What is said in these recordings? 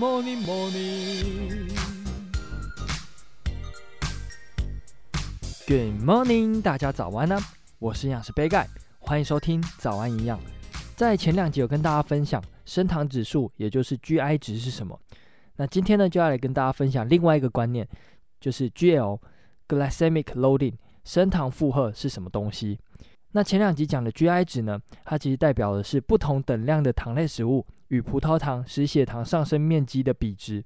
morning, morning. Good morning，大家早安呢、我是营养师杯盖，欢迎收听早安营养。在前两集有跟大家分享升糖指数，也就是 GI 值是什么。那今天呢，就要来跟大家分享另外一个观念，就是 GL（Glycemic Loading） 升糖负荷是什么东西。那前两集讲的 GI 值呢，它其实代表的是不同等量的糖类食物与葡萄糖使血糖上升面积的比值，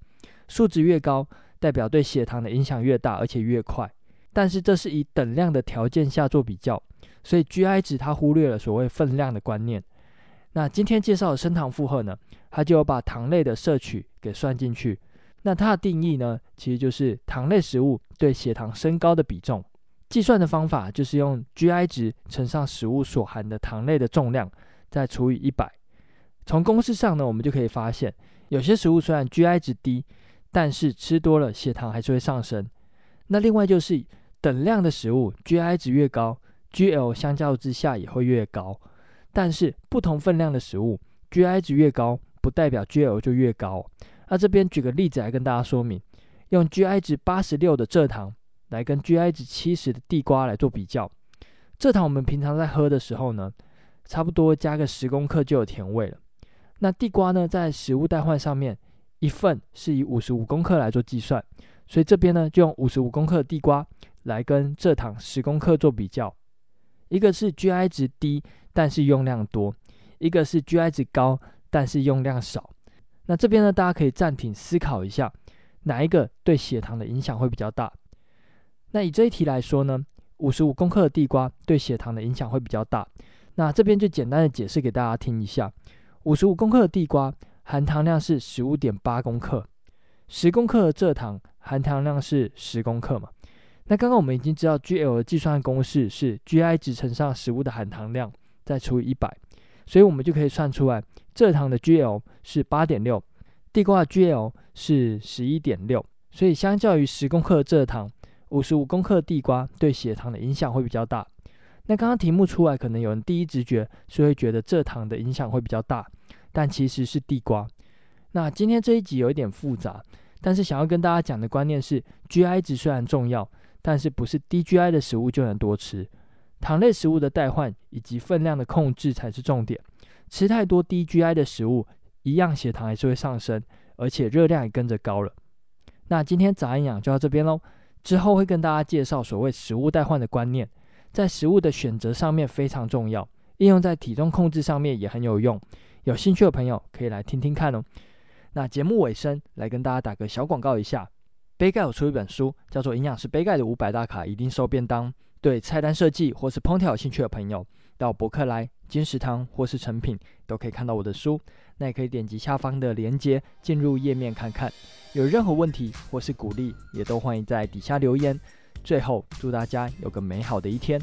数值越高，代表对血糖的影响越大，而且越快。但是这是以等量的条件下做比较，所以 GI 值它忽略了所谓分量的观念。那今天介绍的升糖负荷呢，它就有把糖类的摄取给算进去。那它的定义呢，其实就是糖类食物对血糖升高的比重。计算的方法就是用 GI 值乘上食物所含的糖类的重量，再除以一百。从公式上呢，我们就可以发现，有些食物虽然 GI 值低，但是吃多了血糖还是会上升。那另外就是等量的食物 GI 值越高，GL 相较之下也会越高。但是不同分量的食物 GI 值越高，不代表 GL 就越高。那这边举个例子来跟大家说明，用 GI 值八十六的蔗糖。来跟 GI 值七十的地瓜来做比较，蔗糖我们平常在喝的时候呢，差不多加个十公克就有甜味了。那地瓜呢，在食物代换上面，一份是以五十五公克来做计算，所以这边呢就用五十五公克的地瓜来跟蔗糖十公克做比较，一个是 GI 值低，但是用量多；一个是 GI 值高，但是用量少。那这边呢，大家可以暂停思考一下，哪一个对血糖的影响会比较大？那以这一题来说呢，五十五公克的地瓜对血糖的影响会比较大。那这边就简单的解释给大家听一下：五十五公克的地瓜含糖量是十五点八公克，十公克的蔗糖含糖量是十公克嘛。那刚刚我们已经知道 GL 的计算公式是 GI 值乘上食物的含糖量再除以一百，所以我们就可以算出来，蔗糖的 GL 是八点六，地瓜的 GL 是十一点六，所以相较于十公克的蔗糖。五十五公克的地瓜对血糖的影响会比较大。那刚刚题目出来，可能有人第一直觉是会觉得蔗糖的影响会比较大，但其实是地瓜。那今天这一集有一点复杂，但是想要跟大家讲的观念是，GI 值虽然重要，但是不是低 GI 的食物就能多吃。糖类食物的代换以及分量的控制才是重点。吃太多低 GI 的食物，一样血糖还是会上升，而且热量也跟着高了。那今天早安养就到这边喽。之后会跟大家介绍所谓食物代换的观念，在食物的选择上面非常重要，应用在体重控制上面也很有用。有兴趣的朋友可以来听听看哦。那节目尾声来跟大家打个小广告一下，杯盖有出一本书，叫做《营养师杯盖的五百大卡一定瘦便当》。对菜单设计或是烹调有兴趣的朋友，到博客来、金石堂或是诚品都可以看到我的书。那也可以点击下方的链接进入页面看看。有任何问题或是鼓励，也都欢迎在底下留言。最后，祝大家有个美好的一天。